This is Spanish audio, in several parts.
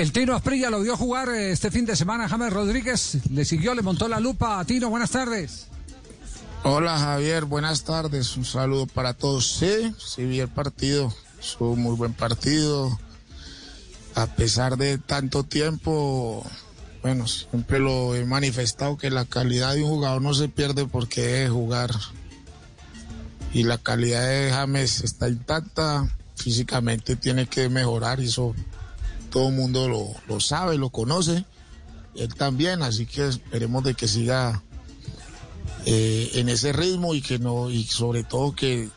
El Tino Asprilla lo vio jugar eh, este fin de semana James Rodríguez. Le siguió, le montó la lupa a Tino. Buenas tardes. Hola Javier, buenas tardes. Un saludo para todos. Sí, sí vi el partido. Fue un muy buen partido. A pesar de tanto tiempo, bueno, siempre lo he manifestado que la calidad de un jugador no se pierde porque debe jugar. Y la calidad de James está intacta. Físicamente tiene que mejorar y eso todo el mundo lo, lo sabe, lo conoce. Él también, así que esperemos de que siga eh, en ese ritmo y que no, y sobre todo que,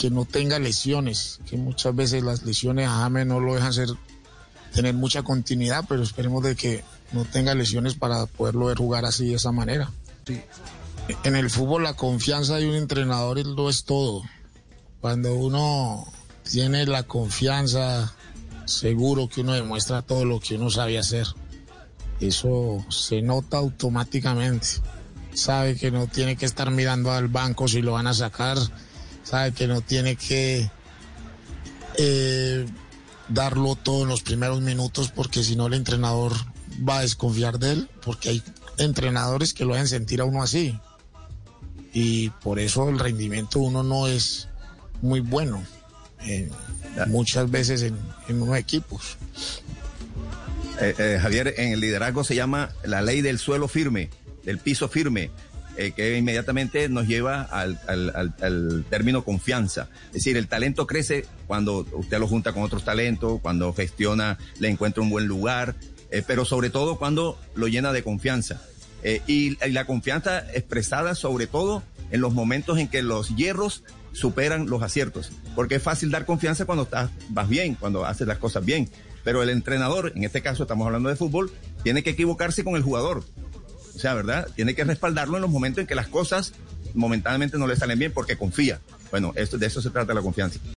que no tenga lesiones, que muchas veces las lesiones a James no lo dejan ser, tener mucha continuidad, pero esperemos de que no tenga lesiones para poderlo ver jugar así de esa manera. Sí. En el fútbol la confianza de un entrenador lo es todo. Cuando uno tiene la confianza, seguro que uno demuestra todo lo que uno sabe hacer. Eso se nota automáticamente. Sabe que no tiene que estar mirando al banco si lo van a sacar. Sabe que no tiene que eh, darlo todo en los primeros minutos porque si no el entrenador va a desconfiar de él porque hay entrenadores que lo hacen sentir a uno así. Y por eso el rendimiento uno no es muy bueno. Eh, muchas veces en, en unos equipos. Eh, eh, Javier, en el liderazgo se llama la ley del suelo firme, del piso firme, eh, que inmediatamente nos lleva al, al, al, al, término confianza. Es decir, el talento crece cuando usted lo junta con otros talentos, cuando gestiona, le encuentra un buen lugar, pero sobre todo cuando lo llena de confianza. Y, y la confianza expresada sobre todo en los momentos en que los hierros superan los aciertos. Porque es fácil dar confianza cuando estás, vas bien, cuando haces las cosas bien. Pero el entrenador, en este caso estamos hablando de fútbol, tiene que equivocarse con el jugador. O sea, ¿verdad? Tiene que respaldarlo en los momentos en que las cosas momentáneamente no le salen bien porque confía. Bueno, esto, de eso se trata la confianza.